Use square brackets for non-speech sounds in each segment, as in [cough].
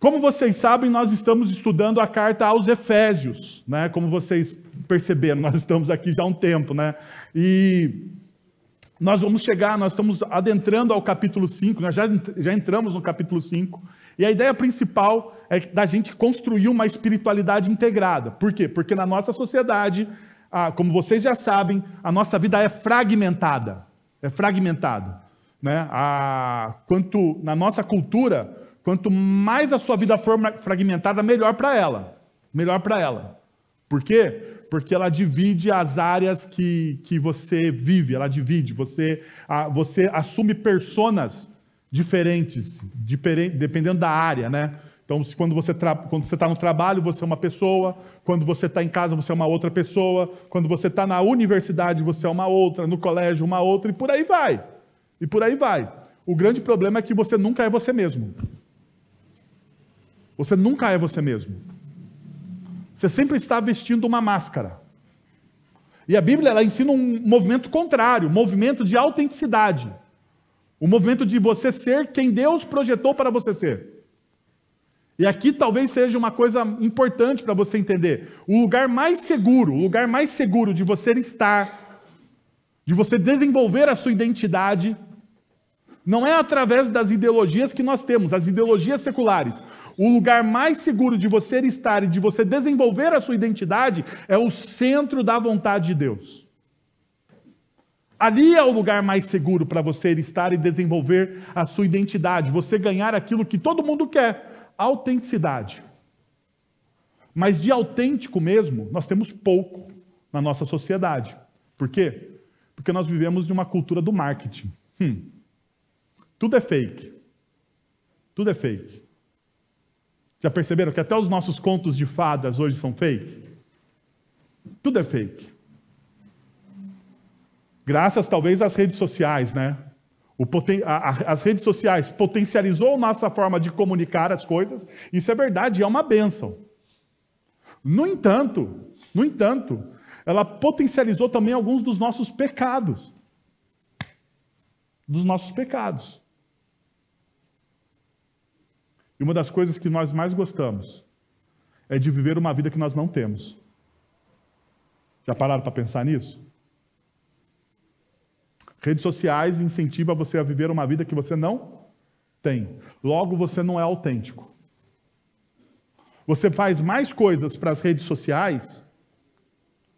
Como vocês sabem, nós estamos estudando a carta aos Efésios, né? Como vocês perceberam, [laughs] nós estamos aqui já há um tempo, né? E nós vamos chegar, nós estamos adentrando ao capítulo 5, nós já, já entramos no capítulo 5, e a ideia principal é da gente construir uma espiritualidade integrada. Por quê? Porque na nossa sociedade, como vocês já sabem, a nossa vida é fragmentada. É fragmentada. Né? A, quanto na nossa cultura, quanto mais a sua vida for fragmentada, melhor para ela. Melhor para ela. Por quê? porque ela divide as áreas que, que você vive, ela divide, você, a, você assume personas diferentes, diferente, dependendo da área, né? Então, quando você está no trabalho, você é uma pessoa, quando você está em casa, você é uma outra pessoa, quando você está na universidade, você é uma outra, no colégio, uma outra, e por aí vai. E por aí vai. O grande problema é que você nunca é você mesmo. Você nunca é você mesmo. Você sempre está vestindo uma máscara. E a Bíblia ela ensina um movimento contrário, um movimento de autenticidade. O um movimento de você ser quem Deus projetou para você ser. E aqui talvez seja uma coisa importante para você entender. O lugar mais seguro, o lugar mais seguro de você estar, de você desenvolver a sua identidade, não é através das ideologias que nós temos, as ideologias seculares. O lugar mais seguro de você estar e de você desenvolver a sua identidade é o centro da vontade de Deus. Ali é o lugar mais seguro para você estar e desenvolver a sua identidade, você ganhar aquilo que todo mundo quer, autenticidade. Mas de autêntico mesmo, nós temos pouco na nossa sociedade. Por quê? Porque nós vivemos de uma cultura do marketing. Hum. Tudo é fake. Tudo é fake. Já perceberam que até os nossos contos de fadas hoje são fake? Tudo é fake. Graças talvez às redes sociais, né? Poten... as redes sociais potencializou nossa forma de comunicar as coisas. Isso é verdade, é uma benção. No entanto, no entanto, ela potencializou também alguns dos nossos pecados. Dos nossos pecados. E uma das coisas que nós mais gostamos é de viver uma vida que nós não temos. Já pararam para pensar nisso? Redes sociais incentivam você a viver uma vida que você não tem. Logo, você não é autêntico. Você faz mais coisas para as redes sociais,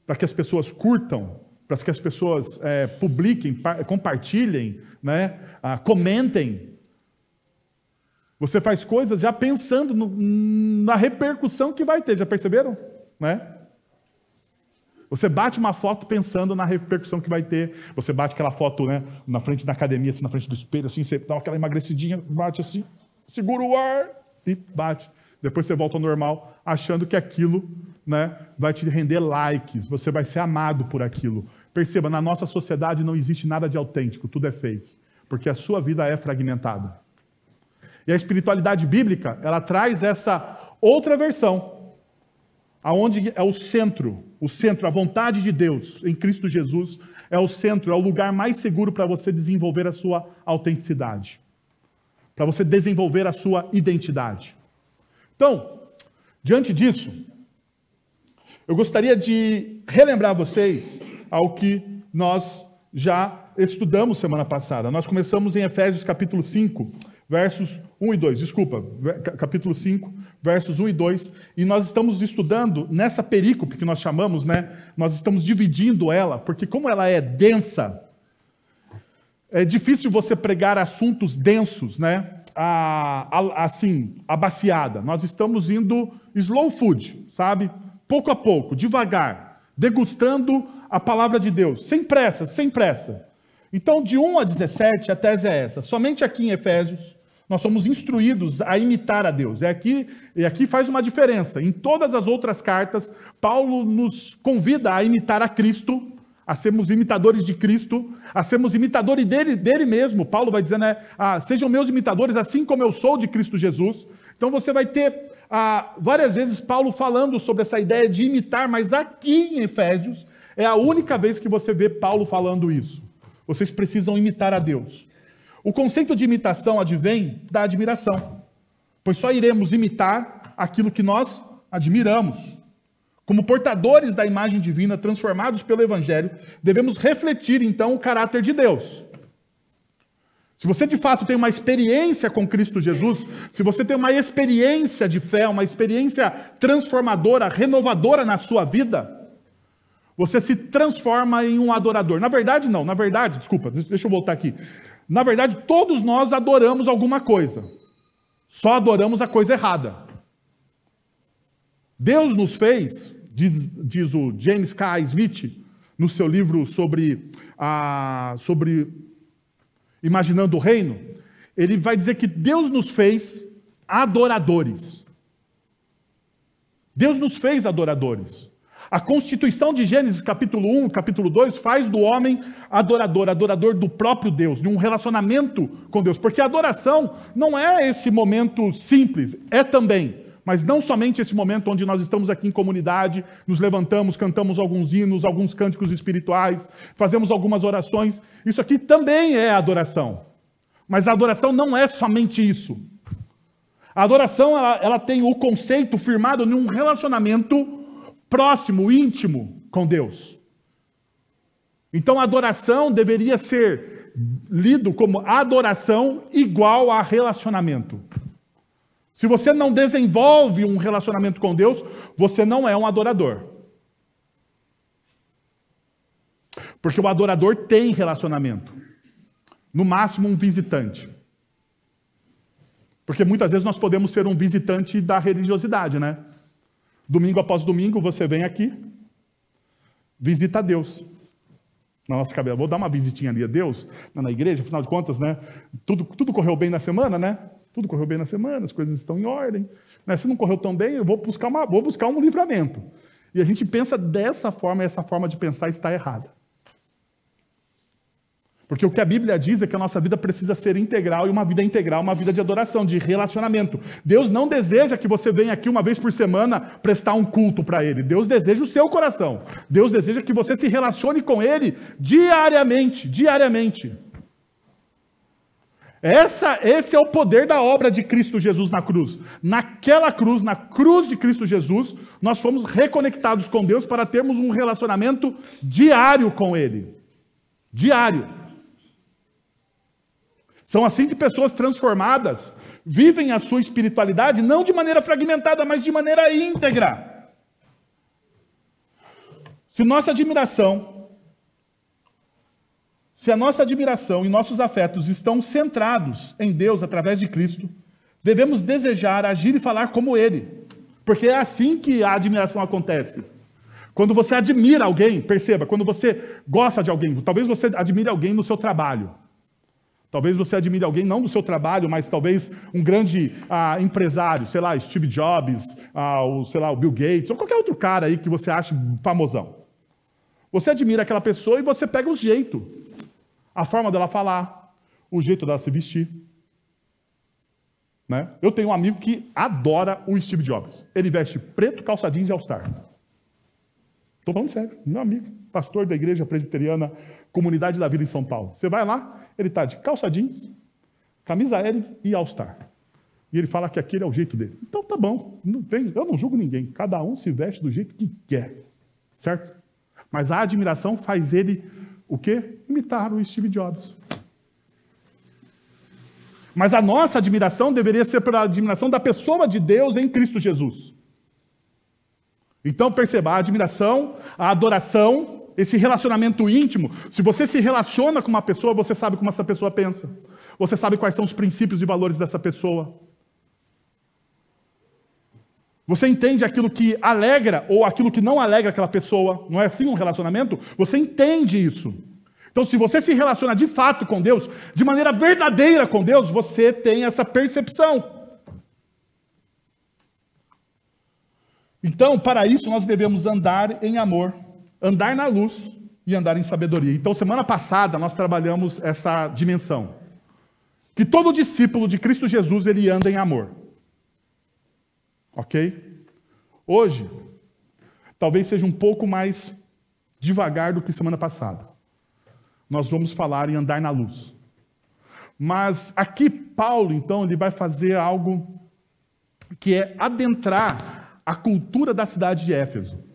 para que as pessoas curtam, para que as pessoas é, publiquem, compartilhem, né, ah, comentem, você faz coisas já pensando no, na repercussão que vai ter, já perceberam? Né? Você bate uma foto pensando na repercussão que vai ter. Você bate aquela foto né, na frente da academia, assim, na frente do espelho, assim, você dá aquela emagrecidinha, bate assim, segura o ar e bate. Depois você volta ao normal, achando que aquilo né, vai te render likes, você vai ser amado por aquilo. Perceba, na nossa sociedade não existe nada de autêntico, tudo é fake, porque a sua vida é fragmentada. E a espiritualidade bíblica, ela traz essa outra versão, aonde é o centro, o centro, a vontade de Deus em Cristo Jesus é o centro, é o lugar mais seguro para você desenvolver a sua autenticidade, para você desenvolver a sua identidade. Então, diante disso, eu gostaria de relembrar vocês ao que nós já estudamos semana passada. Nós começamos em Efésios capítulo 5, versos 1 e 2, desculpa, capítulo 5, versos 1 e 2, e nós estamos estudando nessa perícope que nós chamamos, né? Nós estamos dividindo ela, porque como ela é densa, é difícil você pregar assuntos densos, né? A, a, assim, abaciada. Nós estamos indo slow food, sabe? Pouco a pouco, devagar, degustando a palavra de Deus, sem pressa, sem pressa. Então, de 1 a 17, a tese é essa. Somente aqui em Efésios, nós somos instruídos a imitar a Deus. É aqui, e aqui faz uma diferença. Em todas as outras cartas, Paulo nos convida a imitar a Cristo, a sermos imitadores de Cristo, a sermos imitadores dele, dele mesmo. Paulo vai dizer, né? Ah, sejam meus imitadores, assim como eu sou de Cristo Jesus. Então você vai ter ah, várias vezes Paulo falando sobre essa ideia de imitar, mas aqui em Efésios é a única vez que você vê Paulo falando isso. Vocês precisam imitar a Deus. O conceito de imitação advém da admiração. pois só iremos imitar aquilo que nós admiramos. Como portadores da imagem divina, transformados pelo Evangelho, devemos refletir então o caráter de Deus. Se você de fato tem uma experiência com Cristo Jesus, se você tem uma experiência de fé, uma experiência transformadora, renovadora na sua vida, você se transforma em um adorador. Na verdade, não, na verdade, desculpa, deixa eu voltar aqui. Na verdade, todos nós adoramos alguma coisa, só adoramos a coisa errada. Deus nos fez, diz, diz o James K. Smith, no seu livro sobre, a, sobre Imaginando o Reino, ele vai dizer que Deus nos fez adoradores. Deus nos fez adoradores. A constituição de Gênesis capítulo 1, capítulo 2 faz do homem adorador, adorador do próprio Deus, de um relacionamento com Deus. Porque a adoração não é esse momento simples, é também. Mas não somente esse momento onde nós estamos aqui em comunidade, nos levantamos, cantamos alguns hinos, alguns cânticos espirituais, fazemos algumas orações. Isso aqui também é adoração. Mas a adoração não é somente isso. A adoração ela, ela tem o conceito firmado em um relacionamento próximo, íntimo com Deus. Então adoração deveria ser lido como adoração igual a relacionamento. Se você não desenvolve um relacionamento com Deus, você não é um adorador. Porque o adorador tem relacionamento. No máximo, um visitante. Porque muitas vezes nós podemos ser um visitante da religiosidade, né? Domingo após domingo, você vem aqui, visita Deus. Na nossa cabeça, vou dar uma visitinha ali a Deus, na igreja, afinal de contas, né? Tudo, tudo correu bem na semana, né? Tudo correu bem na semana, as coisas estão em ordem. Né? Se não correu tão bem, eu vou buscar, uma, vou buscar um livramento. E a gente pensa dessa forma, e essa forma de pensar está errada. Porque o que a Bíblia diz é que a nossa vida precisa ser integral, e uma vida integral, uma vida de adoração, de relacionamento. Deus não deseja que você venha aqui uma vez por semana prestar um culto para Ele. Deus deseja o seu coração. Deus deseja que você se relacione com Ele diariamente, diariamente. Essa, esse é o poder da obra de Cristo Jesus na cruz. Naquela cruz, na cruz de Cristo Jesus, nós fomos reconectados com Deus para termos um relacionamento diário com Ele. Diário. São assim que pessoas transformadas vivem a sua espiritualidade não de maneira fragmentada, mas de maneira íntegra. Se nossa admiração, se a nossa admiração e nossos afetos estão centrados em Deus através de Cristo, devemos desejar agir e falar como Ele, porque é assim que a admiração acontece. Quando você admira alguém, perceba, quando você gosta de alguém, talvez você admire alguém no seu trabalho. Talvez você admire alguém, não do seu trabalho, mas talvez um grande ah, empresário, sei lá, Steve Jobs, ah, o, sei lá, o Bill Gates, ou qualquer outro cara aí que você acha famosão. Você admira aquela pessoa e você pega o jeito, a forma dela falar, o jeito dela se vestir. Né? Eu tenho um amigo que adora o Steve Jobs. Ele veste preto, calça jeans e all-star. Estou falando sério, meu amigo, pastor da igreja presbiteriana, Comunidade da Vida em São Paulo. Você vai lá, ele está de calça jeans, camisa Eric e All-Star. E ele fala que aquele é o jeito dele. Então tá bom, não tem, eu não julgo ninguém. Cada um se veste do jeito que quer. Certo? Mas a admiração faz ele o quê? Imitar o Steve Jobs. Mas a nossa admiração deveria ser pela admiração da pessoa de Deus em Cristo Jesus. Então perceba, a admiração, a adoração esse relacionamento íntimo, se você se relaciona com uma pessoa, você sabe como essa pessoa pensa. Você sabe quais são os princípios e valores dessa pessoa. Você entende aquilo que alegra ou aquilo que não alegra aquela pessoa. Não é assim um relacionamento? Você entende isso. Então, se você se relaciona de fato com Deus, de maneira verdadeira com Deus, você tem essa percepção. Então, para isso, nós devemos andar em amor andar na luz e andar em sabedoria. Então, semana passada nós trabalhamos essa dimensão. Que todo discípulo de Cristo Jesus ele anda em amor. OK? Hoje talvez seja um pouco mais devagar do que semana passada. Nós vamos falar em andar na luz. Mas aqui Paulo, então, ele vai fazer algo que é adentrar a cultura da cidade de Éfeso.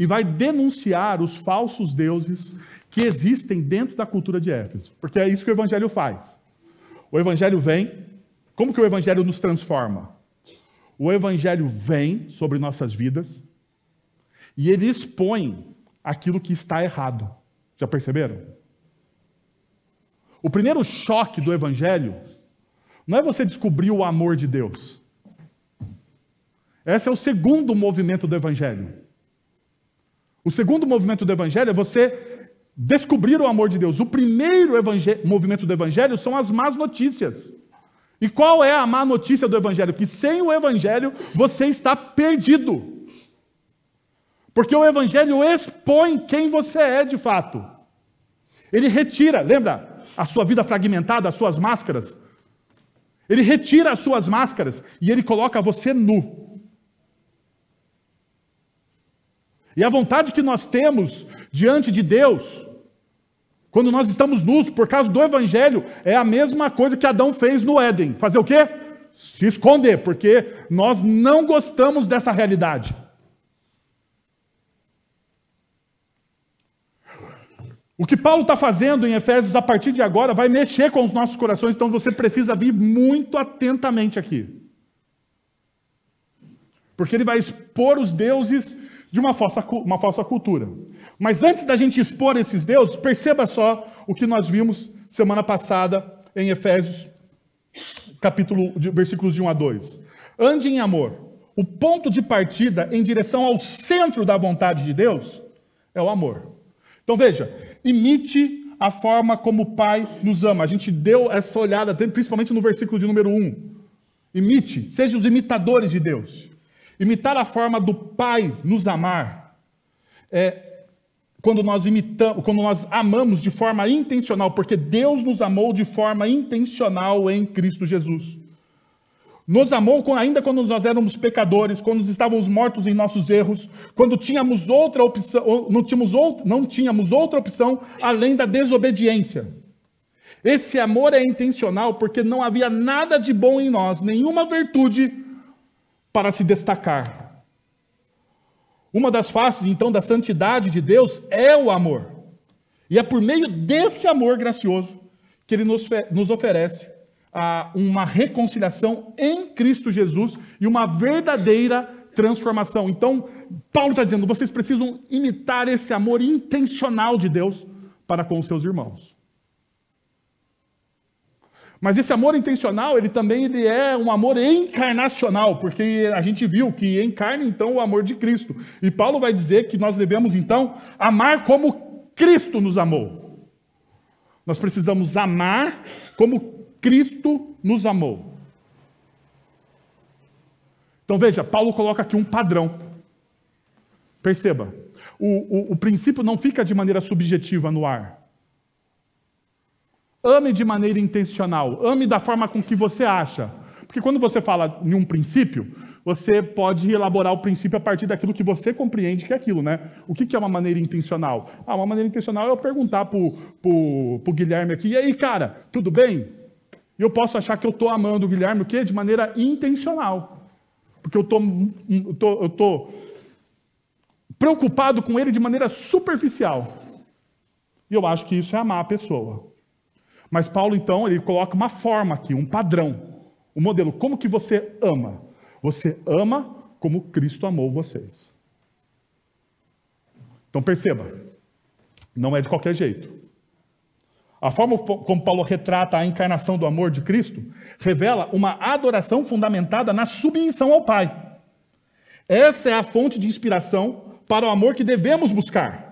E vai denunciar os falsos deuses que existem dentro da cultura de Éfeso. Porque é isso que o evangelho faz. O evangelho vem, como que o evangelho nos transforma? O evangelho vem sobre nossas vidas e ele expõe aquilo que está errado. Já perceberam? O primeiro choque do evangelho não é você descobrir o amor de Deus. Esse é o segundo movimento do evangelho. O segundo movimento do evangelho é você descobrir o amor de Deus. O primeiro movimento do evangelho são as más notícias. E qual é a má notícia do evangelho? Que sem o evangelho você está perdido. Porque o evangelho expõe quem você é de fato. Ele retira, lembra a sua vida fragmentada, as suas máscaras? Ele retira as suas máscaras e ele coloca você nu. E a vontade que nós temos diante de Deus, quando nós estamos nus por causa do Evangelho, é a mesma coisa que Adão fez no Éden. Fazer o quê? Se esconder, porque nós não gostamos dessa realidade. O que Paulo está fazendo em Efésios a partir de agora vai mexer com os nossos corações, então você precisa vir muito atentamente aqui. Porque ele vai expor os deuses de uma falsa, uma falsa cultura. Mas antes da gente expor esses deuses, perceba só o que nós vimos semana passada em Efésios, capítulo, versículos de 1 a 2. Ande em amor. O ponto de partida em direção ao centro da vontade de Deus é o amor. Então veja, imite a forma como o Pai nos ama. A gente deu essa olhada, principalmente no versículo de número 1. Imite, seja os imitadores de Deus. Imitar a forma do Pai nos amar é quando nós imitamos, quando nós amamos de forma intencional, porque Deus nos amou de forma intencional em Cristo Jesus. Nos amou ainda quando nós éramos pecadores, quando estávamos mortos em nossos erros, quando tínhamos outra opção, não tínhamos, outra, não tínhamos outra opção além da desobediência. Esse amor é intencional porque não havia nada de bom em nós, nenhuma virtude para se destacar. Uma das faces, então, da santidade de Deus é o amor. E é por meio desse amor gracioso que ele nos, oferece uma reconciliação em Cristo Jesus e uma verdadeira transformação. Então, Paulo está dizendo: vocês precisam imitar esse amor intencional de Deus para com os seus irmãos. Mas esse amor intencional, ele também ele é um amor encarnacional, porque a gente viu que encarna então o amor de Cristo. E Paulo vai dizer que nós devemos então amar como Cristo nos amou. Nós precisamos amar como Cristo nos amou. Então veja, Paulo coloca aqui um padrão. Perceba, o, o, o princípio não fica de maneira subjetiva no ar. Ame de maneira intencional, ame da forma com que você acha. Porque quando você fala em um princípio, você pode elaborar o princípio a partir daquilo que você compreende que é aquilo, né? O que é uma maneira intencional? Ah, uma maneira intencional é eu perguntar para o Guilherme aqui, e aí, cara, tudo bem? Eu posso achar que eu estou amando o Guilherme o quê? de maneira intencional. Porque eu tô, estou tô preocupado com ele de maneira superficial. E eu acho que isso é amar a pessoa. Mas Paulo, então, ele coloca uma forma aqui, um padrão, um modelo. Como que você ama? Você ama como Cristo amou vocês. Então perceba, não é de qualquer jeito. A forma como Paulo retrata a encarnação do amor de Cristo revela uma adoração fundamentada na submissão ao Pai. Essa é a fonte de inspiração para o amor que devemos buscar.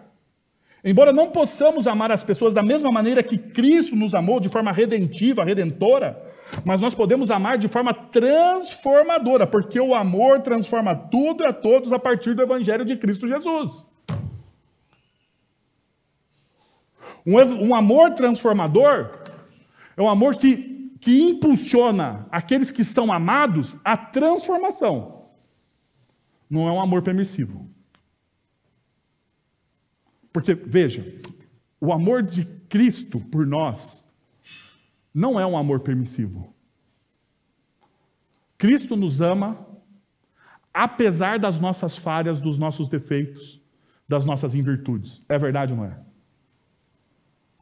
Embora não possamos amar as pessoas da mesma maneira que Cristo nos amou, de forma redentiva, redentora, mas nós podemos amar de forma transformadora, porque o amor transforma tudo e a todos a partir do Evangelho de Cristo Jesus. Um, um amor transformador é um amor que, que impulsiona aqueles que são amados à transformação. Não é um amor permissivo. Porque, veja, o amor de Cristo por nós não é um amor permissivo. Cristo nos ama, apesar das nossas falhas, dos nossos defeitos, das nossas invirtudes. É verdade ou não é?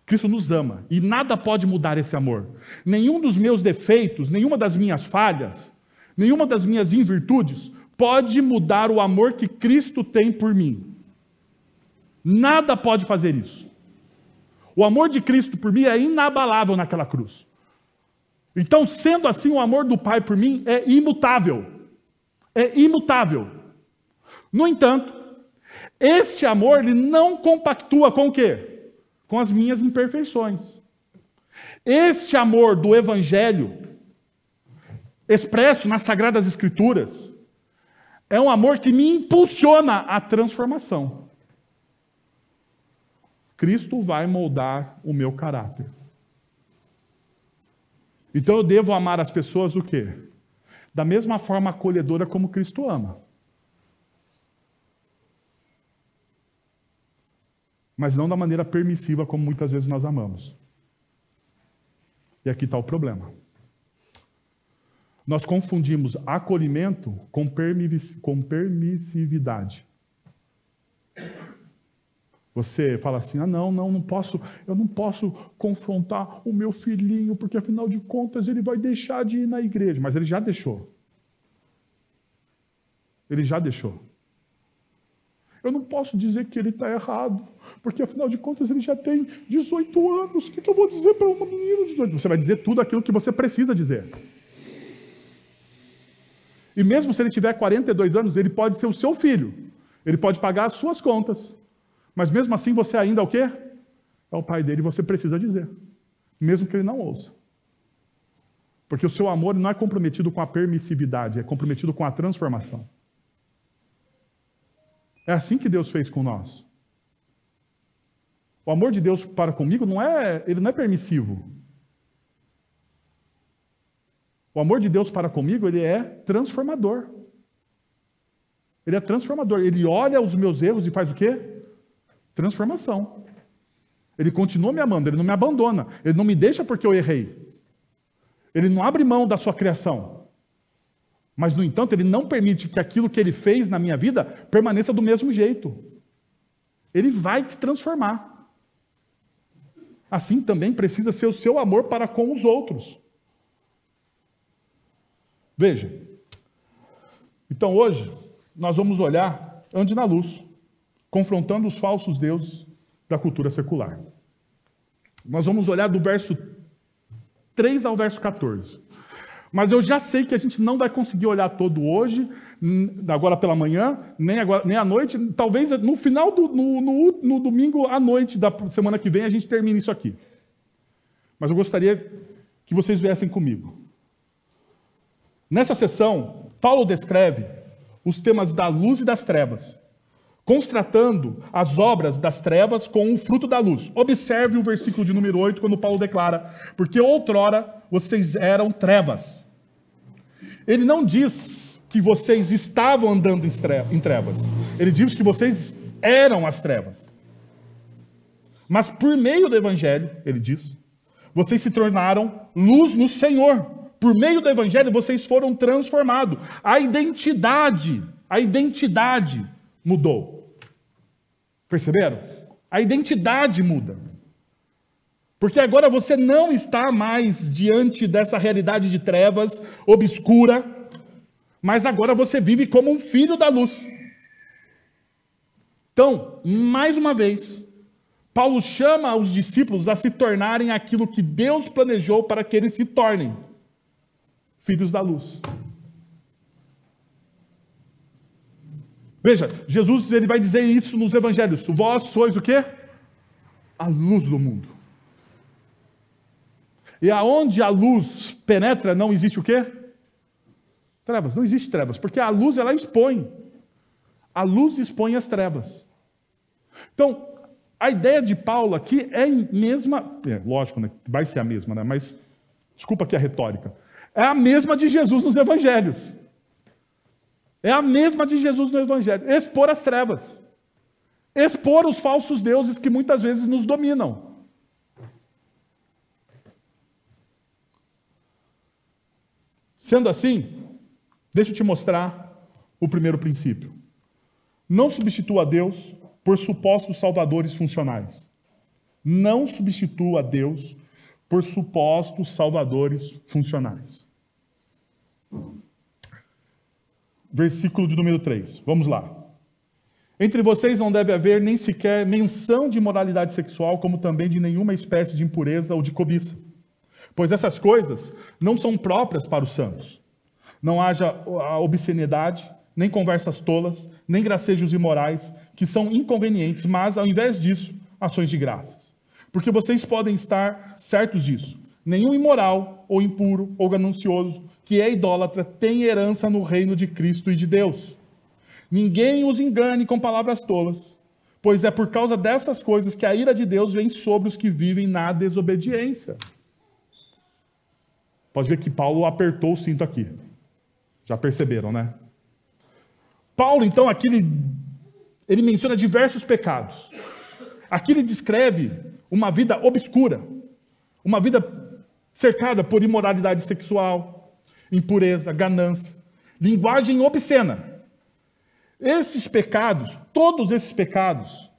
Cristo nos ama e nada pode mudar esse amor. Nenhum dos meus defeitos, nenhuma das minhas falhas, nenhuma das minhas invirtudes pode mudar o amor que Cristo tem por mim. Nada pode fazer isso. O amor de Cristo por mim é inabalável naquela cruz. Então, sendo assim, o amor do Pai por mim é imutável. É imutável. No entanto, este amor ele não compactua com o quê? com as minhas imperfeições. Este amor do Evangelho, expresso nas Sagradas Escrituras, é um amor que me impulsiona à transformação. Cristo vai moldar o meu caráter. Então eu devo amar as pessoas o quê? Da mesma forma acolhedora como Cristo ama. mas não da maneira permissiva como muitas vezes nós amamos. E aqui está o problema. Nós confundimos acolhimento com, permissividade. Você fala assim: ah, não, não, não posso, eu não posso confrontar o meu filhinho, porque afinal de contas ele vai deixar de ir na igreja. Mas ele já deixou. Ele já deixou. Eu não posso dizer que ele está errado, porque afinal de contas ele já tem 18 anos. O que, eu vou dizer para uma menina de 18 anos? Você vai dizer tudo aquilo que você precisa dizer. E mesmo se ele tiver 42 anos, ele pode ser o seu filho. Ele pode pagar as suas contas. Mas mesmo assim você ainda é o quê? É o pai dele, você precisa dizer. Mesmo que ele não ouça. Porque o seu amor não é comprometido com a permissividade, é comprometido com a transformação. É assim que Deus fez com nós. O amor de Deus para comigo não é, ele não é permissivo. O amor de Deus para comigo, ele é transformador. Ele é transformador. Ele olha os meus erros e faz o quê? Transformação. Ele continua me amando, ele não me abandona, ele não me deixa porque eu errei. Ele não abre mão da sua criação. Mas, no entanto, ele não permite que aquilo que ele fez na minha vida permaneça do mesmo jeito. Ele vai te transformar. Assim também precisa ser o seu amor para com os outros. Veja. Então, hoje, nós vamos olhar ande na luz, confrontando os falsos deuses da cultura secular. Nós vamos olhar do verso 3 ao verso 14. Mas eu já sei que a gente não vai conseguir olhar todo hoje, agora pela manhã, nem, agora, nem à noite. Talvez no final do no, no, no domingo à noite da semana que vem a gente termine isso aqui. Mas eu gostaria que vocês viessem comigo. Nessa sessão, Paulo descreve os temas da luz e das trevas, constatando as obras das trevas com o fruto da luz. Observe o versículo de número 8, quando Paulo declara: Porque outrora vocês eram trevas. Ele não diz que vocês estavam andando em trevas. Ele diz que vocês eram as trevas. Mas por meio do Evangelho, ele diz, vocês se tornaram luz no Senhor. Por meio do Evangelho, vocês foram transformados. A identidade, a identidade mudou. Perceberam? A identidade muda. Porque agora você não está mais diante dessa realidade de trevas obscura, mas agora você vive como um filho da luz. Então, mais uma vez, Paulo chama os discípulos a se tornarem aquilo que Deus planejou para que eles se tornem filhos da luz. Veja, Jesus ele vai dizer isso nos evangelhos: Vós sois o quê? A luz do mundo. E aonde a luz penetra, não existe o quê? Trevas. Não existe trevas, porque a luz ela expõe. A luz expõe as trevas. Então, a ideia de Paulo aqui é a mesma, é, lógico, né, vai ser a mesma, né, mas desculpa aqui a retórica. É a mesma de Jesus nos evangelhos. É a mesma de Jesus no evangelho, expor as trevas. Expor os falsos deuses que muitas vezes nos dominam. Sendo assim, Deixa eu te mostrar o primeiro princípio. Não substitua Deus por supostos salvadores funcionais. Não substitua Deus por supostos salvadores funcionais. Versículo de número 3. Vamos lá. Entre vocês não deve haver nem sequer menção de imoralidade sexual, como também de nenhuma espécie de impureza ou de cobiça. Pois essas coisas não são próprias para os santos. Não haja a obscenidade, nem conversas tolas, nem gracejos imorais, que são inconvenientes, mas, ao invés disso, ações de graças. Porque vocês podem estar certos disso. Nenhum imoral, ou impuro, ou ganancioso, que é idólatra, tem herança no reino de Cristo e de Deus. Ninguém os engane com palavras tolas, pois é por causa dessas coisas que a ira de Deus vem sobre os que vivem na desobediência. Pode ver que Paulo apertou o cinto aqui. Já perceberam, né? Paulo, então, aqui ele, ele menciona diversos pecados. Aqui ele descreve uma vida obscura, uma vida cercada por imoralidade sexual, impureza, ganância, linguagem obscena. Esses pecados, todos esses pecados,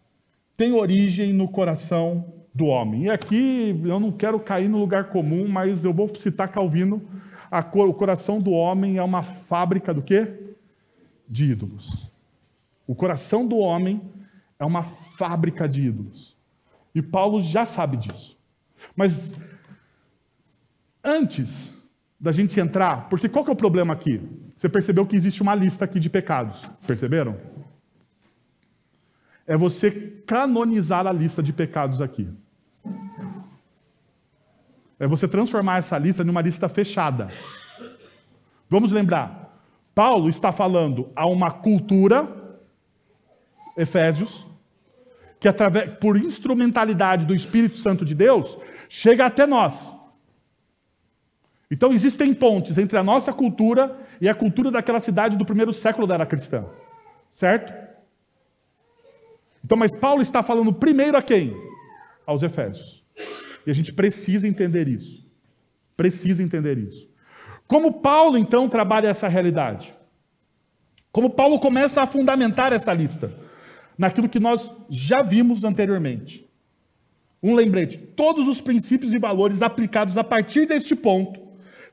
têm origem no coração do homem. E aqui eu não quero cair no lugar comum, mas eu vou citar Calvino. o coração do homem é uma fábrica do quê? De ídolos. O coração do homem é uma fábrica de ídolos. E Paulo já sabe disso. Mas antes da gente entrar, porque qual que é o problema aqui? Você percebeu que existe uma lista aqui de pecados. Perceberam? É você canonizar a lista de pecados aqui. É você transformar essa lista numa lista fechada. Vamos lembrar, Paulo está falando a uma cultura, Efésios, que através, por instrumentalidade do Espírito Santo de Deus, chega até nós. Então existem pontes entre a nossa cultura e a cultura daquela cidade do primeiro século da era cristã. Certo? Então, mas Paulo está falando primeiro a quem? Aos Efésios. E a gente precisa entender isso. Precisa entender isso. Como Paulo, então, trabalha essa realidade? Como Paulo começa a fundamentar essa lista? Naquilo que nós já vimos anteriormente. Um lembrete: todos os princípios e valores aplicados a partir deste ponto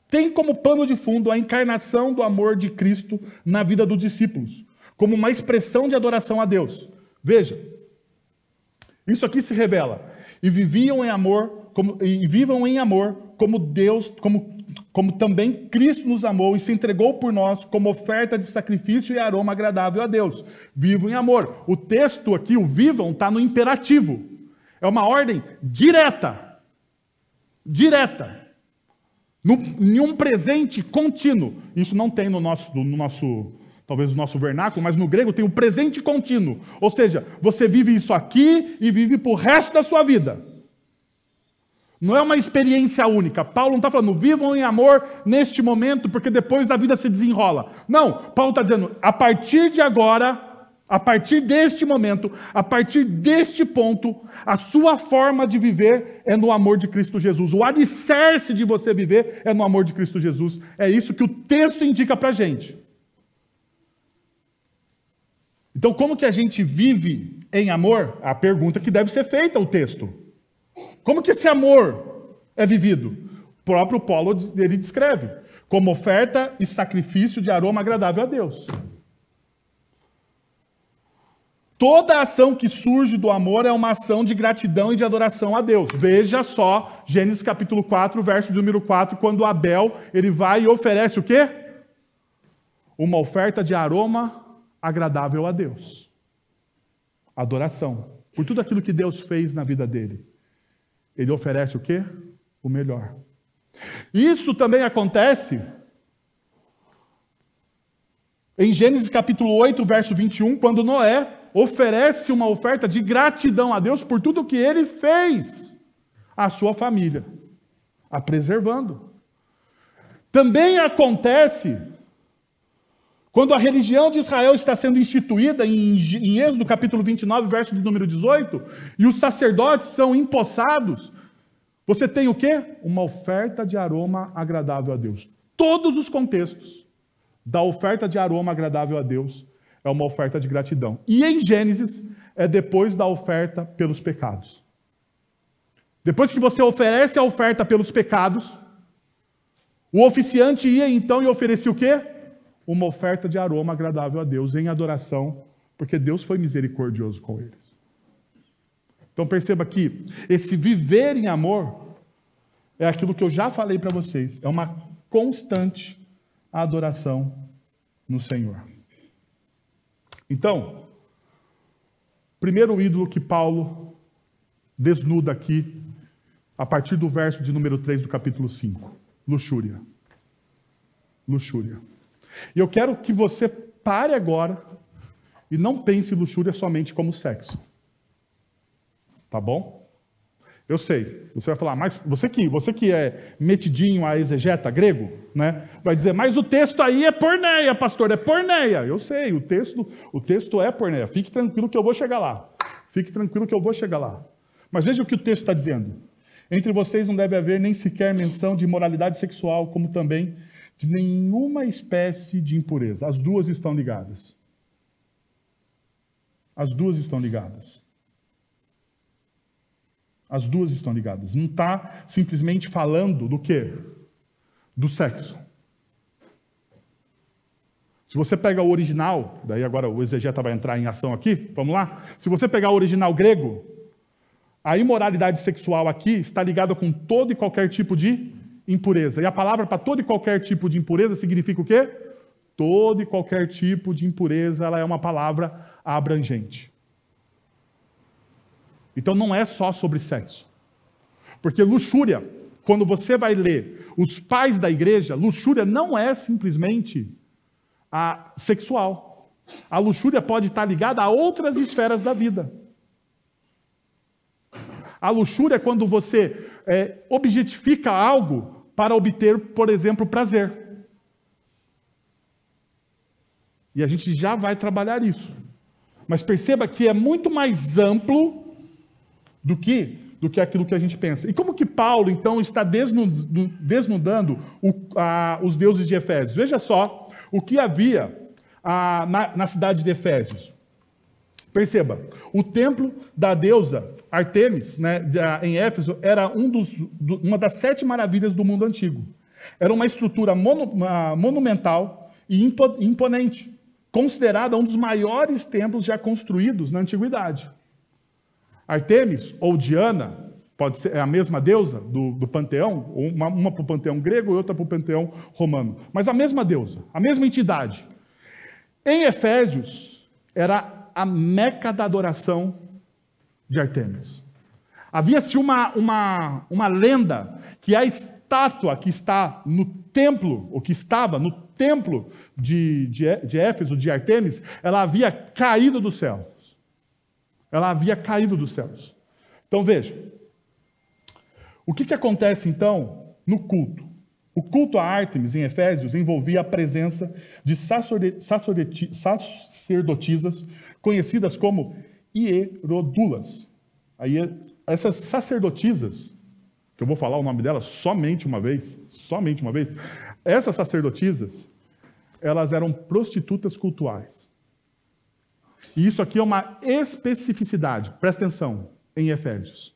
tem como pano de fundo a encarnação do amor de Cristo na vida dos discípulos, como uma expressão de adoração a Deus. Veja, isso aqui se revela. E viviam em amor, como, e vivam em amor, como Deus, como, como também Cristo nos amou e se entregou por nós como oferta de sacrifício e aroma agradável a Deus. Vivam em amor. O texto aqui, o vivam, está no imperativo. É uma ordem direta. Direta em um presente contínuo. Isso não tem no nosso, no nosso, talvez no nosso vernáculo, mas no grego tem o presente contínuo. Ou seja, você vive isso aqui e vive para o resto da sua vida. Não é uma experiência única. Paulo não está falando, vivam em amor neste momento, porque depois a vida se desenrola. Não, Paulo está dizendo, a partir de agora, a partir deste momento, a partir deste ponto, a sua forma de viver é no amor de Cristo Jesus. O alicerce de você viver é no amor de Cristo Jesus. É isso que o texto indica para a gente. Então, como que a gente vive em amor? A pergunta que deve ser feita ao texto. Como que esse amor é vivido? O próprio Paulo ele descreve como oferta e sacrifício de aroma agradável a Deus. Toda ação que surge do amor é uma ação de gratidão e de adoração a Deus. Veja só, Gênesis capítulo 4, verso número 4, quando Abel, ele vai e oferece o quê? Uma oferta de aroma agradável a Deus. Adoração. Por tudo aquilo que Deus fez na vida dele. Ele oferece o quê? O melhor. Isso também acontece em Gênesis capítulo 8, verso 21, quando Noé oferece uma oferta de gratidão a Deus por tudo que ele fez à sua família, a preservando. Também acontece quando a religião de Israel está sendo instituída, em, Êxodo capítulo 29, verso de número 18, e os sacerdotes são empossados, você tem o quê? Uma oferta de aroma agradável a Deus. Todos os contextos, da oferta de aroma agradável a Deus é uma oferta de gratidão. E em Gênesis é depois da oferta pelos pecados. Depois que você oferece a oferta pelos pecados, o oficiante ia então e oferecia o quê? Uma oferta de aroma agradável a Deus em adoração, porque Deus foi misericordioso com eles. Então perceba que esse viver em amor é aquilo que eu já falei para vocês, é uma constante adoração no Senhor. Então, primeiro ídolo que Paulo desnuda aqui, a partir do verso de número 3 do capítulo 5: luxúria. Luxúria. E eu quero que você pare agora e não pense luxúria somente como sexo. Tá bom? Eu sei. Você vai falar, mas você que, você que é metidinho a exegeta grego, né? Vai dizer, mas o texto aí é porneia, pastor, é porneia. Eu sei, o texto, o texto é porneia. Fique tranquilo que eu vou chegar lá. Fique tranquilo que eu vou chegar lá. Mas veja o que o texto está dizendo. Entre vocês não deve haver nem sequer menção de imoralidade sexual, como também de nenhuma espécie de impureza. As duas estão ligadas. As duas estão ligadas. As duas estão ligadas. Não está simplesmente falando do quê? Do sexo. Se você pega o original, daí agora o exegeta vai entrar em ação aqui, vamos lá? Se você pegar o original grego, a imoralidade sexual aqui está ligada com todo e qualquer tipo de impureza. E a palavra para todo e qualquer tipo de impureza significa o quê? Todo e qualquer tipo de impureza, ela é uma palavra abrangente. Então não é só sobre sexo. Porque luxúria, quando você vai ler os pais da igreja, luxúria não é simplesmente a sexual. A luxúria pode estar ligada a outras esferas da vida. A luxúria é quando você é, objetifica algo para obter, por exemplo, prazer. E a gente já vai trabalhar isso. Mas perceba que é muito mais amplo do que do que aquilo que a gente pensa. E como que Paulo, então, está desnudando o, a, os deuses de Efésios? Veja só o que havia a, na, na cidade de Efésios. Perceba, o templo da deusa Artemis, né, em Éfeso, era um dos, do, uma das sete maravilhas do mundo antigo. Era uma estrutura uma, monumental e imponente, considerada um dos maiores templos já construídos na antiguidade. Artemis ou Diana, pode ser é a mesma deusa do, do panteão, uma, uma para o panteão grego e outra para o panteão romano, mas a mesma deusa, a mesma entidade. Em Efésios, era a meca da adoração de Artemis. Havia-se uma, uma, uma lenda que a estátua que está no templo, ou que estava no templo de, de, de Éfeso, de Artemis, ela havia caído do céu. Ela havia caído dos céus. Então veja. O que, que acontece então no culto? O culto a Ártemis em Efésios envolvia a presença de sacerdotisas conhecidas como hierodulas. Aí, essas sacerdotisas, que eu vou falar o nome delas somente uma vez, somente uma vez, essas sacerdotisas, elas eram prostitutas cultuais. E isso aqui é uma especificidade, presta atenção, em Efésios.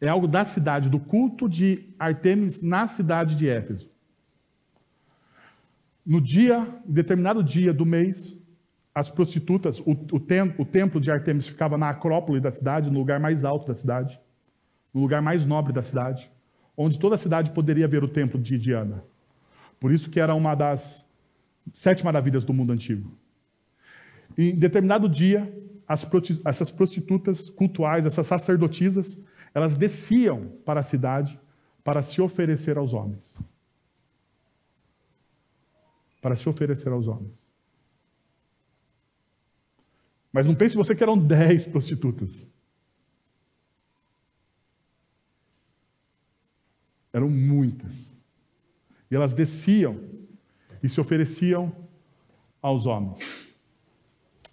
É algo da cidade, do culto de Artemis na cidade de Éfeso. No dia, determinado dia do mês, as prostitutas, o, o, tem, o templo de Artemis ficava na acrópole da cidade, no lugar mais alto da cidade, no lugar mais nobre da cidade, onde toda a cidade poderia ver o templo de Diana. Por isso que era uma das sete maravilhas do mundo antigo. Em determinado dia, essas prostitutas cultuais, essas sacerdotisas, elas desciam para a cidade para se oferecer aos homens. Para se oferecer aos homens. Mas não pense você que eram dez prostitutas. Eram muitas. E elas desciam e se ofereciam aos homens.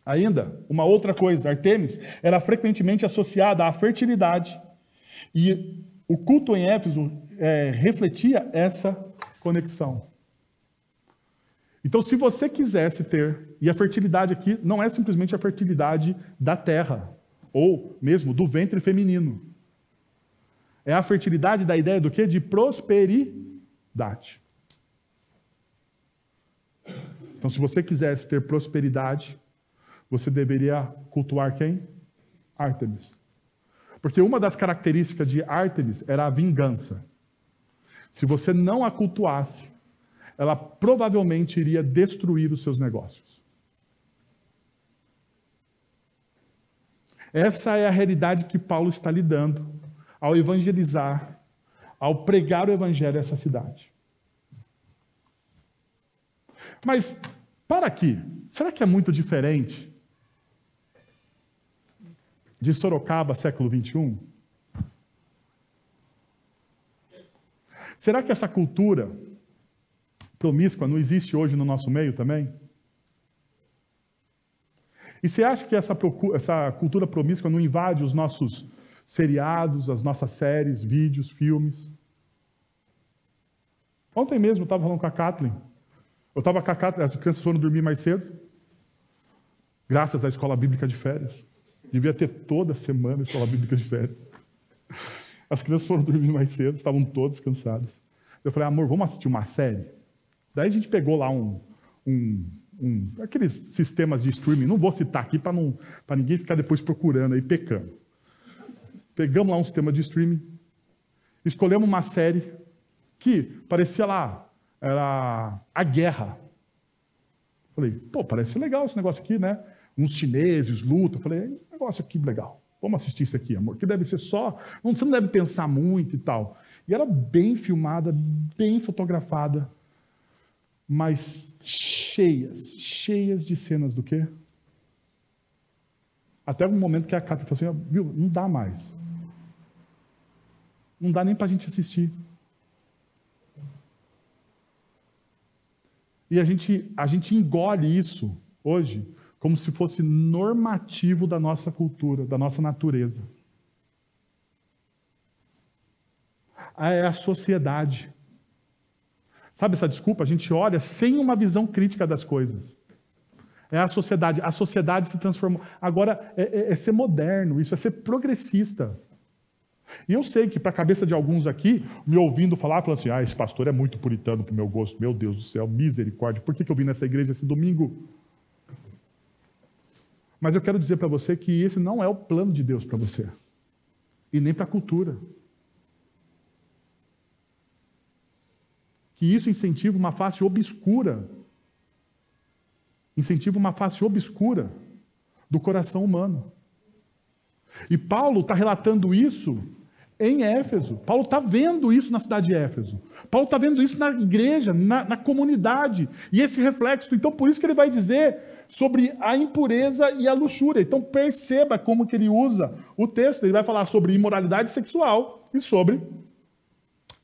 Ainda, uma outra coisa, Artemis era frequentemente associada à fertilidade. E o culto em Éfeso é, refletia essa conexão. Então, se você quisesse ter, e a fertilidade aqui não é simplesmente a fertilidade da terra, ou mesmo do ventre feminino. É a fertilidade da ideia do quê? De prosperidade. Então, se você quisesse ter prosperidade, você deveria cultuar quem? Ártemis. Porque uma das características de Ártemis era a vingança. Se você não a cultuasse, ela provavelmente iria destruir os seus negócios. Essa é a realidade que Paulo está lidando ao evangelizar, ao pregar o evangelho a essa cidade. Mas, para aqui, será que é muito diferente de Sorocaba, século 21? Será que essa cultura promíscua não existe hoje no nosso meio também? E você acha que essa, essa cultura promíscua não invade os nossos seriados, as nossas séries, vídeos, filmes? Ontem mesmo eu estava falando com a Kathleen. Eu estava com a Kathleen, as crianças foram dormir mais cedo, graças à escola bíblica de férias. Devia ter toda semana escola bíblica de férias. As crianças foram dormir mais cedo, estavam todas cansadas. Eu falei, amor, vamos assistir uma série? Daí a gente pegou lá um, um, um aqueles sistemas de streaming, não vou citar aqui para ninguém ficar depois procurando aí, pecando. Pegamos lá um sistema de streaming, escolhemos uma série que parecia lá, era a guerra. Falei, pô, parece legal esse negócio aqui, né? Uns chineses, luta. Falei, negócio aqui legal. Vamos assistir isso aqui, amor. Que deve ser só. Você não deve pensar muito e tal. E era bem filmada, bem fotografada mas cheias, cheias de cenas do quê? Até o momento que a Cátia falou assim, viu, não dá mais. Não dá nem para a gente assistir. E a gente, a gente engole isso hoje como se fosse normativo da nossa cultura, da nossa natureza. É a sociedade. Sabe essa desculpa? A gente olha sem uma visão crítica das coisas. É a sociedade. A sociedade se transformou. Agora, é, é, é ser moderno, isso é ser progressista. E eu sei que, para a cabeça de alguns aqui, me ouvindo falar, falando assim: ah, esse pastor é muito puritano para o meu gosto, meu Deus do céu, misericórdia, por que, que eu vim nessa igreja esse domingo? Mas eu quero dizer para você que esse não é o plano de Deus para você, e nem para a cultura. que isso incentiva uma face obscura. Incentiva uma face obscura do coração humano. E Paulo está relatando isso em Éfeso. Paulo está vendo isso na cidade de Éfeso. Paulo está vendo isso na igreja, na, na, comunidade. E esse reflexo. Então, por isso que ele vai dizer sobre a impureza e a luxúria. Então, perceba como que ele usa o texto. Ele vai falar sobre imoralidade sexual e sobre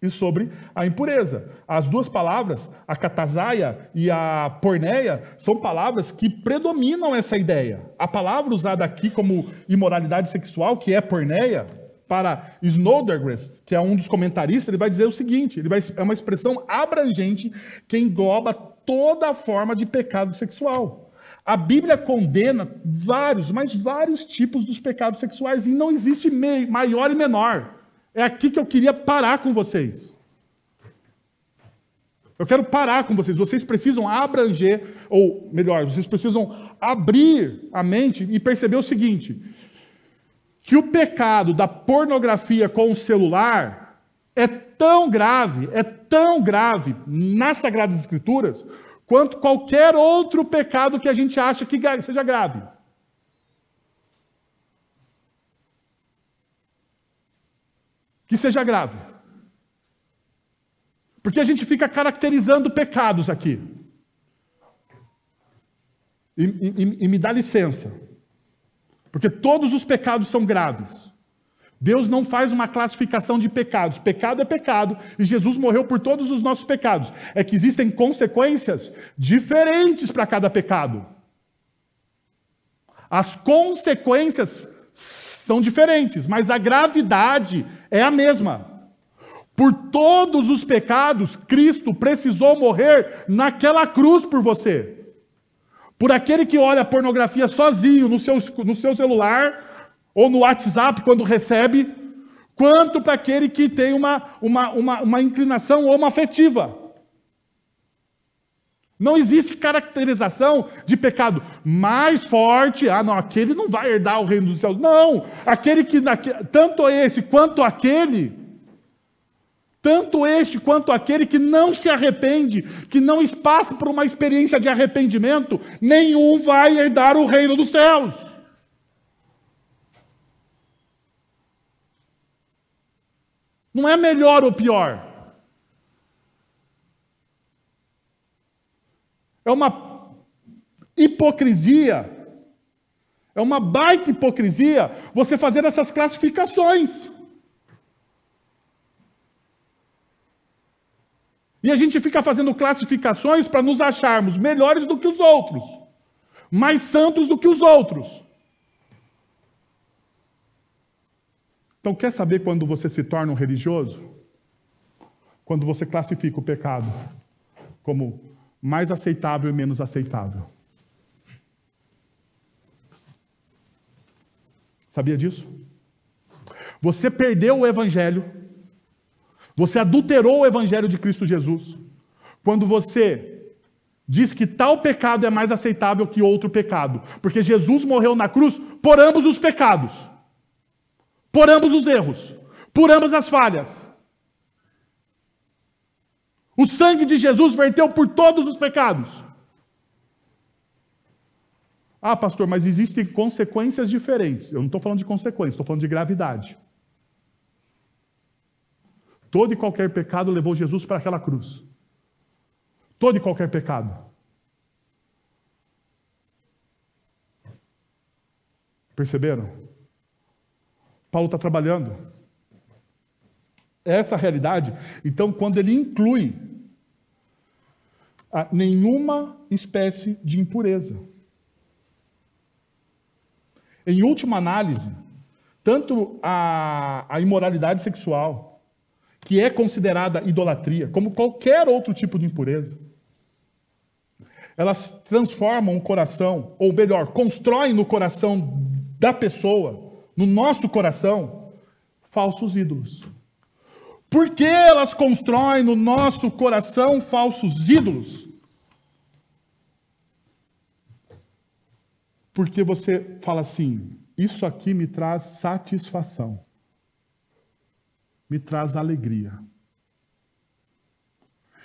e sobre a impureza. As duas palavras, a catazaia e a porneia, são palavras que predominam essa ideia. A palavra usada aqui como imoralidade sexual, que é porneia, para Snowdergress, que é um dos comentaristas, ele vai dizer o seguinte: ele vai, é uma expressão abrangente que engloba toda forma de pecado sexual. A Bíblia condena vários, mas vários tipos dos pecados sexuais, e não existe maior e menor. É aqui que eu queria parar com vocês. Eu quero parar com vocês. Vocês precisam abranger, ou melhor, vocês precisam abrir a mente e perceber o seguinte: que o pecado da pornografia com o celular é tão grave, é tão grave nas Sagradas Escrituras, quanto qualquer outro pecado que a gente acha que seja grave. que seja grave. Porque a gente fica caracterizando pecados aqui. E, e, e, me dá licença. Porque todos os pecados são graves. Deus não faz uma classificação de pecados. Pecado é pecado e Jesus morreu por todos os nossos pecados. É que existem consequências diferentes para cada pecado. As consequências são diferentes, mas a gravidade é a mesma. Por todos os pecados, Cristo precisou morrer naquela cruz por você. Por aquele que olha pornografia sozinho no seu, no seu celular ou no WhatsApp quando recebe, quanto para aquele que tem uma, uma, uma, uma inclinação. Não existe caracterização de pecado mais forte. Ah, não, aquele não vai herdar o reino dos céus. Não, aquele que, tanto esse quanto aquele, tanto este quanto aquele que não se arrepende, que não passa por uma experiência de arrependimento, nenhum vai herdar o reino dos céus. Não é melhor ou pior. É uma hipocrisia. É uma baita hipocrisia você fazer essas classificações. E a gente fica fazendo classificações para nos acharmos melhores do que os outros, mais santos do que os outros. Então, quer saber quando você se torna um religioso? Quando você classifica o pecado como mais aceitável e menos aceitável. Sabia disso? Você perdeu o evangelho, você adulterou o evangelho de Cristo Jesus, quando você diz que tal pecado é mais aceitável que outro pecado, porque Jesus morreu na cruz por ambos os pecados, por ambos os erros, por ambas as falhas. O sangue de Jesus verteu por todos os pecados. Ah, pastor, mas existem consequências diferentes. Eu não estou falando de consequências, estou falando de gravidade. Todo e qualquer pecado levou Jesus para aquela cruz. Todo e qualquer pecado. Perceberam? Paulo está trabalhando. Essa realidade. Então, quando ele inclui a nenhuma espécie de impureza. Em última análise, tanto a, a imoralidade sexual, que é considerada idolatria, como qualquer outro tipo de impureza, elas transformam o coração, ou melhor, constroem no coração da pessoa, no nosso coração, falsos ídolos. Por que elas constroem no nosso coração falsos ídolos? Porque você fala assim: isso aqui me traz satisfação, me traz alegria.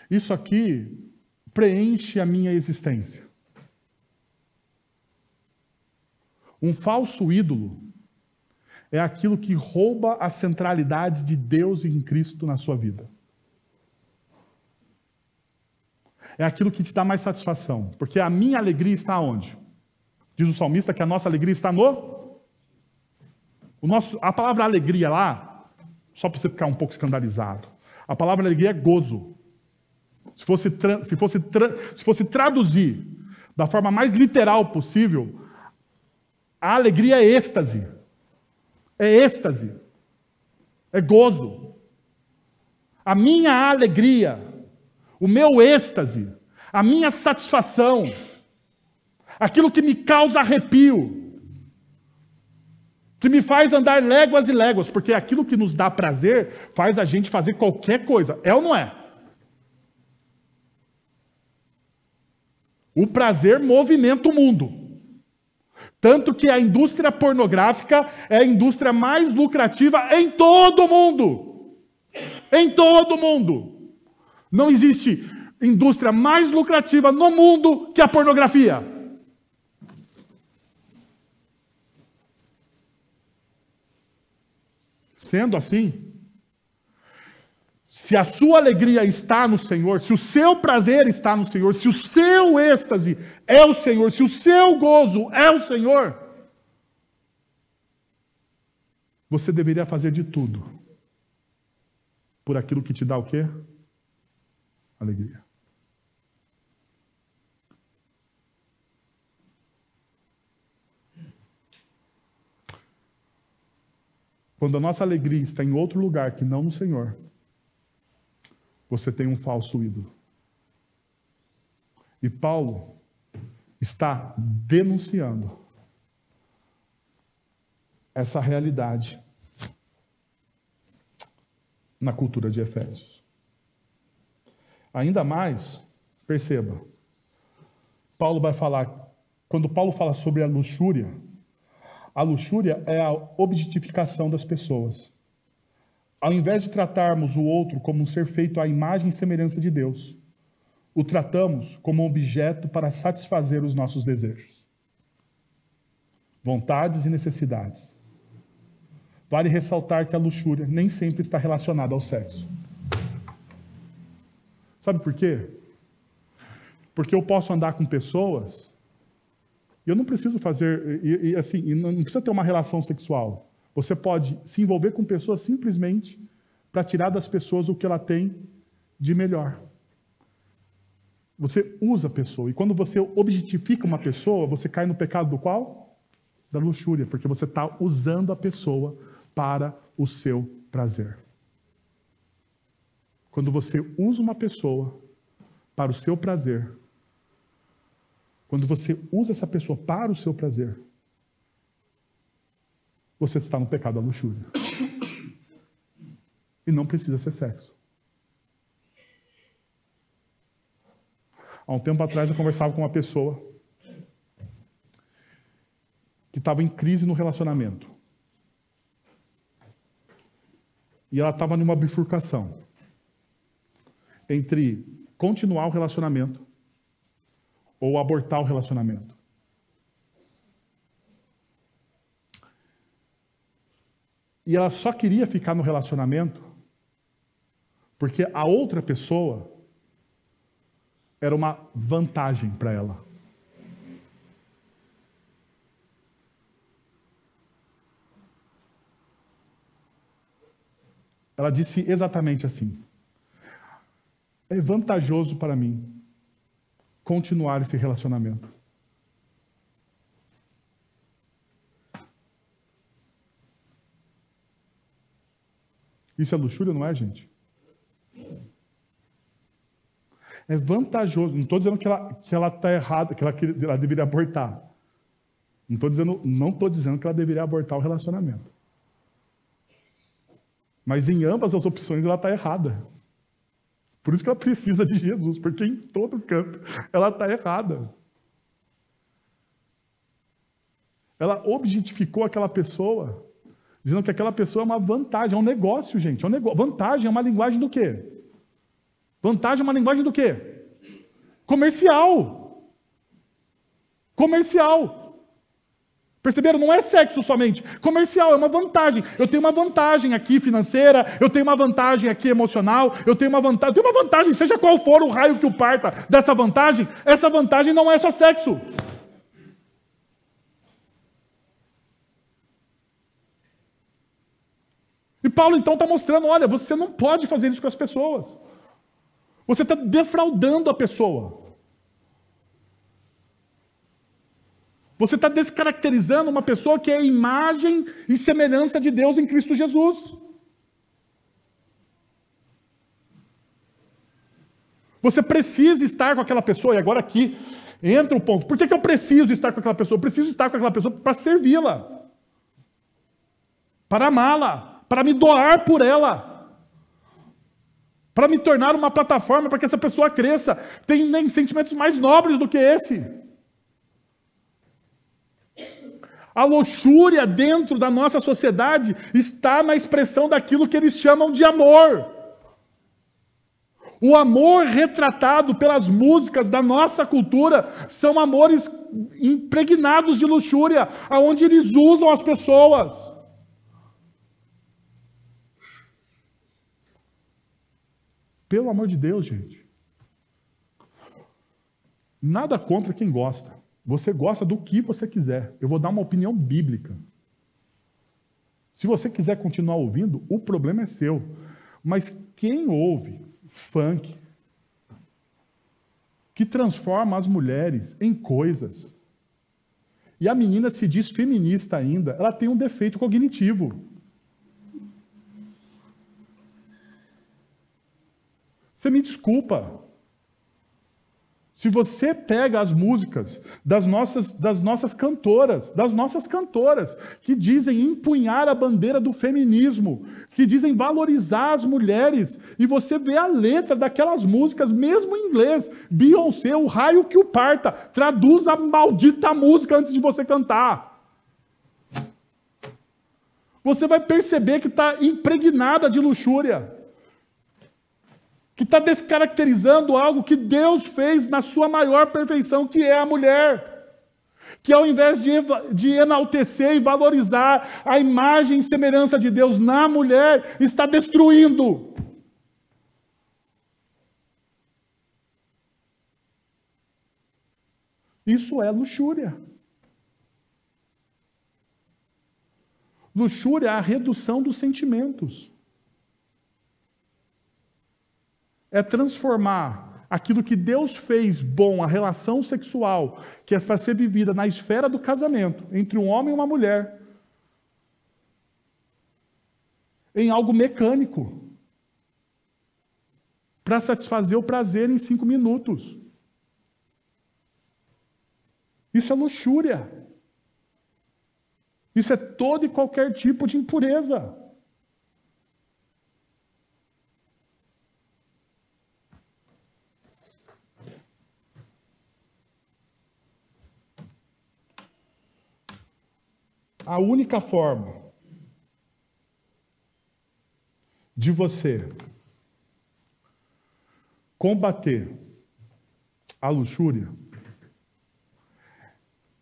Isso aqui preenche a minha existência. Um falso ídolo é aquilo que rouba a centralidade de Deus em Cristo na sua vida. É aquilo que te dá mais satisfação, porque a minha alegria está onde? Diz o salmista que a nossa alegria está no o nosso, a palavra alegria lá, só para você ficar um pouco escandalizado. A palavra alegria é gozo. Se fosse, se fosse, se fosse traduzir da forma mais literal possível, a alegria é êxtase. É êxtase. É gozo. A minha alegria, o meu êxtase, a minha satisfação, aquilo que me causa arrepio, que me faz andar léguas e léguas, porque aquilo que nos dá prazer faz a gente fazer qualquer coisa. É ou não é? O prazer movimenta o mundo. Tanto que a indústria pornográfica é a indústria mais lucrativa em todo o mundo. Em todo o mundo. Não existe indústria mais lucrativa no mundo que a pornografia. Sendo assim, se a sua alegria está no Senhor, se o seu prazer está no Senhor, se o seu êxtase é o Senhor, se o seu gozo é o Senhor, você deveria fazer de tudo por aquilo que te dá o quê? Alegria. Quando a nossa alegria está em outro lugar que não no Senhor, você tem um falso ídolo. E Paulo está denunciando essa realidade na cultura de Efésios. Ainda mais, perceba, Paulo vai falar, quando Paulo fala sobre a luxúria, a luxúria é a objetificação das pessoas. Ao invés de tratarmos o outro como um ser feito à imagem e semelhança de Deus, o tratamos como um objeto para satisfazer os nossos desejos, vontades e necessidades. Vale ressaltar que a luxúria nem sempre está relacionada ao sexo. Sabe por quê? Porque eu posso andar com pessoas e eu não preciso fazer, e, e assim, e não precisa ter uma relação sexual. Você pode se envolver com pessoas simplesmente para tirar das pessoas o que ela tem de melhor. Você usa a pessoa. E quando você objetifica uma pessoa, você cai no pecado do qual? Da luxúria, porque você está usando a pessoa para o seu prazer. Quando você usa uma pessoa para o seu prazer, quando você usa essa pessoa para o seu prazer, você está no pecado da luxúria. E não precisa ser sexo. Há um tempo atrás eu conversava com uma pessoa que estava em crise no relacionamento. E ela estava numa bifurcação entre continuar o relacionamento ou abortar o relacionamento. E ela só queria ficar no relacionamento porque a outra pessoa era uma vantagem para ela. Ela disse exatamente assim: É vantajoso para mim continuar esse relacionamento. Isso é luxúria, não é, gente? É vantajoso. Não estou dizendo que ela está que ela tá errada, que ela, que ela deveria abortar. Não estou dizendo, não dizendo que ela deveria abortar o relacionamento. Mas em ambas as opções ela está errada. Por isso que ela precisa de Jesus, porque em todo canto ela está errada. Ela objetificou aquela pessoa, dizendo que aquela pessoa é uma vantagem, é um negócio, gente. É um negócio. Vantagem é uma linguagem do quê? Vantagem é uma linguagem do quê? Comercial. Comercial. Perceberam? Não é sexo somente. Comercial, é uma vantagem. Eu tenho uma vantagem aqui financeira, eu tenho uma vantagem aqui emocional, eu tenho uma vantagem, tenho uma vantagem, seja qual for o raio que o parta dessa vantagem, essa vantagem não é só sexo. Paulo então está mostrando: olha, você não pode fazer isso com as pessoas. Você está defraudando a pessoa. Você está descaracterizando uma pessoa que é a imagem e semelhança de Deus em Cristo Jesus. Você precisa estar com aquela pessoa, e agora aqui entra o ponto. Por que, que eu preciso estar com aquela pessoa? Eu preciso estar com aquela pessoa para servi-la, para amá-la, para me doar por ela, para me tornar uma plataforma para que essa pessoa cresça. Tem nem sentimentos mais nobres do que esse. A luxúria dentro da nossa sociedade está na expressão daquilo que eles chamam de amor. O amor retratado pelas músicas da nossa cultura são amores impregnados de luxúria, aonde eles usam as pessoas. Pelo amor de Deus, gente. Nada contra quem gosta. Você gosta do que você quiser. Eu vou dar uma opinião bíblica. Se você quiser continuar ouvindo, o problema é seu. Mas quem ouve funk, que transforma as mulheres em coisas, e a menina se diz feminista ainda, ela tem um defeito cognitivo. Você me desculpa. Se você pega as músicas das nossas, das nossas cantoras, das nossas cantoras, que dizem empunhar a bandeira do feminismo, que dizem valorizar as mulheres, e você vê a letra daquelas músicas, mesmo em inglês, Beyoncé, o raio que o parta, traduz a maldita música antes de você cantar. Você vai perceber que está impregnada de luxúria que está descaracterizando algo que Deus fez na sua maior perfeição, que é a mulher. Que ao invés de, de enaltecer e valorizar a imagem e semelhança de Deus na mulher, está destruindo. Isso é luxúria. Luxúria é a redução dos sentimentos. É transformar aquilo que Deus fez bom, a relação sexual, que é para ser vivida na esfera do casamento, entre um homem e uma mulher, em algo mecânico, para satisfazer o prazer em cinco minutos. Isso é luxúria. Isso é todo e qualquer tipo de impureza. A única forma de você combater a luxúria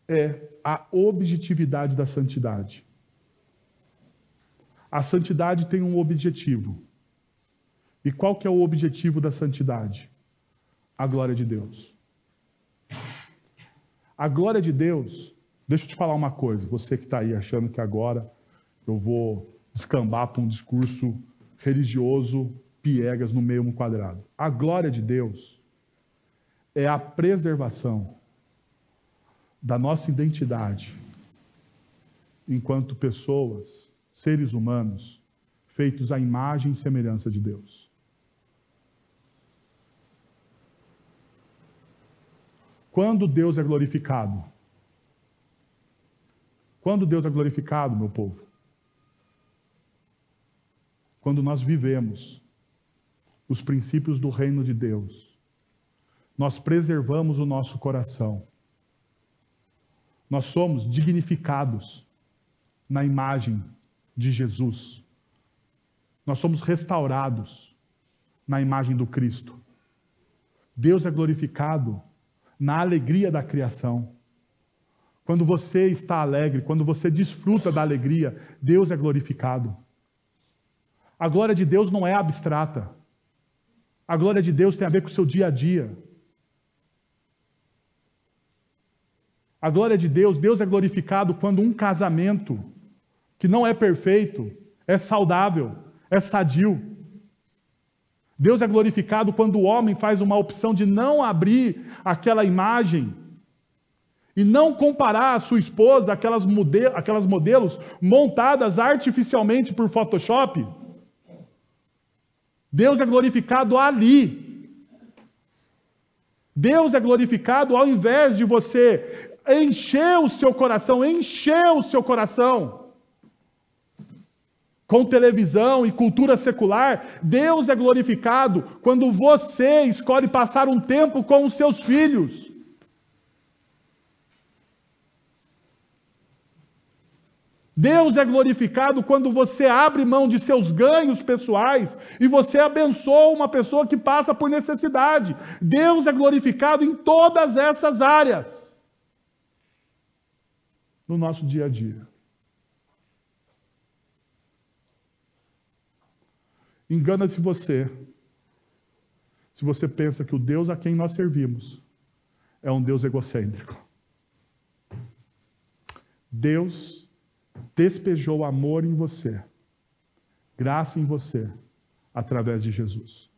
é a objetividade da santidade. A santidade tem um objetivo. E qual que é o objetivo da santidade? A glória de Deus. A glória de Deus Deixa eu te falar uma coisa, você que está aí achando que agora eu vou descambar para um discurso religioso, piegas no meio um quadrado. A glória de Deus é a preservação da nossa identidade enquanto pessoas, seres humanos, feitos à imagem e semelhança de Deus. Quando Deus é glorificado? Quando Deus é glorificado, meu povo? Quando nós vivemos os princípios do reino de Deus, nós preservamos o nosso coração, nós somos dignificados na imagem de Jesus, nós somos restaurados na imagem do Cristo. Deus é glorificado na alegria da criação. Quando você está alegre, quando você desfruta da alegria, Deus é glorificado. A glória de Deus não é abstrata. A glória de Deus tem a ver com o seu dia a dia. A glória de Deus, Deus é glorificado quando um casamento que não é perfeito, é saudável, é sadio. Deus é glorificado quando o homem faz uma opção de não abrir aquela imagem e não comparar a sua esposa modelos, aquelas modelos montadas artificialmente por Photoshop. Deus é glorificado ali. Deus é glorificado ao invés de você encher o seu coração, encher o seu coração com televisão e cultura secular. Deus é glorificado quando você escolhe passar um tempo com os seus filhos. Deus é glorificado quando você abre mão de seus ganhos pessoais e você abençoa uma pessoa que passa por necessidade. Deus é glorificado em todas essas áreas no nosso dia a dia. Engana-se você se você pensa que o Deus a quem nós servimos é um Deus egocêntrico. Deus despejou amor em você, graça em você, através de Jesus.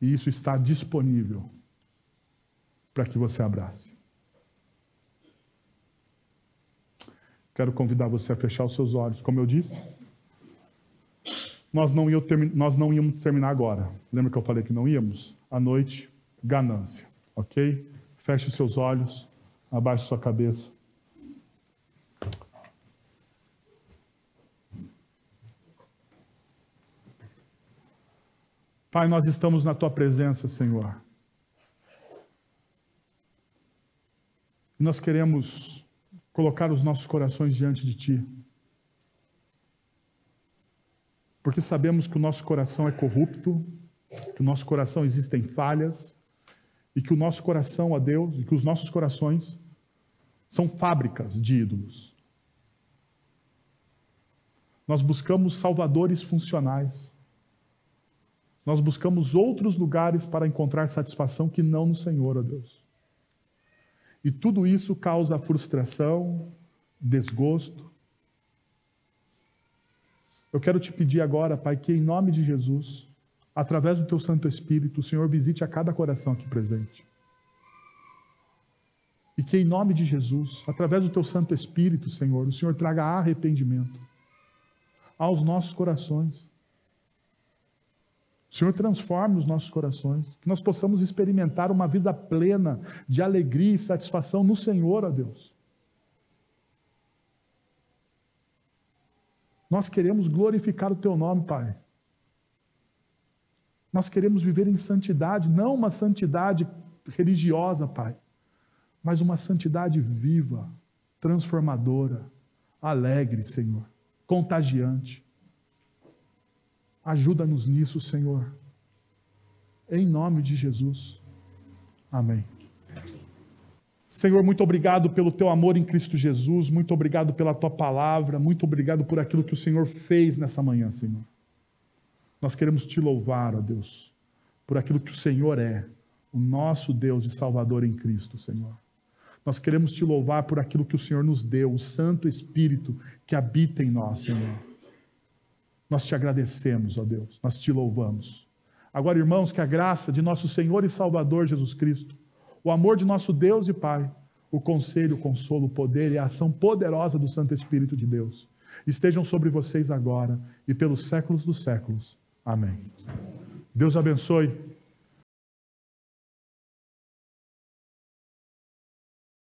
E isso está disponível para que você abrace. Quero convidar você a fechar os seus olhos, como eu disse. nós não, nós não íamos terminar agora. Lembra que eu falei que não íamos? À noite, ganância. Ok? Feche os seus olhos, abaixe sua cabeça. Pai, nós estamos na tua presença, Senhor. Nós queremos colocar os nossos corações diante de ti. Porque sabemos que o nosso coração é corrupto, que o nosso coração existem falhas, e que o nosso coração, a Deus, e que os nossos corações são fábricas de ídolos. Nós buscamos salvadores funcionais. Nós buscamos outros lugares para encontrar satisfação que não no Senhor, ó Deus. E tudo isso causa frustração, desgosto. Eu quero te pedir agora, Pai, que em nome de Jesus, através do teu Santo Espírito, o Senhor visite a cada coração aqui presente. E que em nome de Jesus, através do teu Santo Espírito, Senhor, o Senhor traga arrependimento aos nossos corações. O Senhor transforme os nossos corações, que nós possamos experimentar uma vida plena de alegria e satisfação no Senhor, ó Deus. Nós queremos glorificar o Teu nome, Pai. Nós queremos viver em santidade, não uma santidade religiosa, Pai, mas uma santidade viva, transformadora, alegre, Senhor, contagiante. Ajuda-nos nisso, Senhor. Em nome de Jesus. Amém. Senhor, muito obrigado pelo teu amor em Cristo Jesus, muito obrigado pela tua palavra, muito obrigado por aquilo que o Senhor fez nessa manhã, Senhor. Nós queremos te louvar, ó Deus, por aquilo que o Senhor é, o nosso Deus e Salvador em Cristo, Senhor. Nós queremos te louvar por aquilo que o Senhor nos deu, o Santo Espírito que habita em nós, Senhor. Nós te agradecemos, ó Deus, nós te louvamos. Agora, irmãos, que a graça de nosso Senhor e Salvador Jesus Cristo, o amor de nosso Deus e Pai, o conselho, o consolo, o poder e a ação poderosa do Santo Espírito de Deus estejam sobre vocês agora e pelos séculos dos séculos. Amém. Deus abençoe.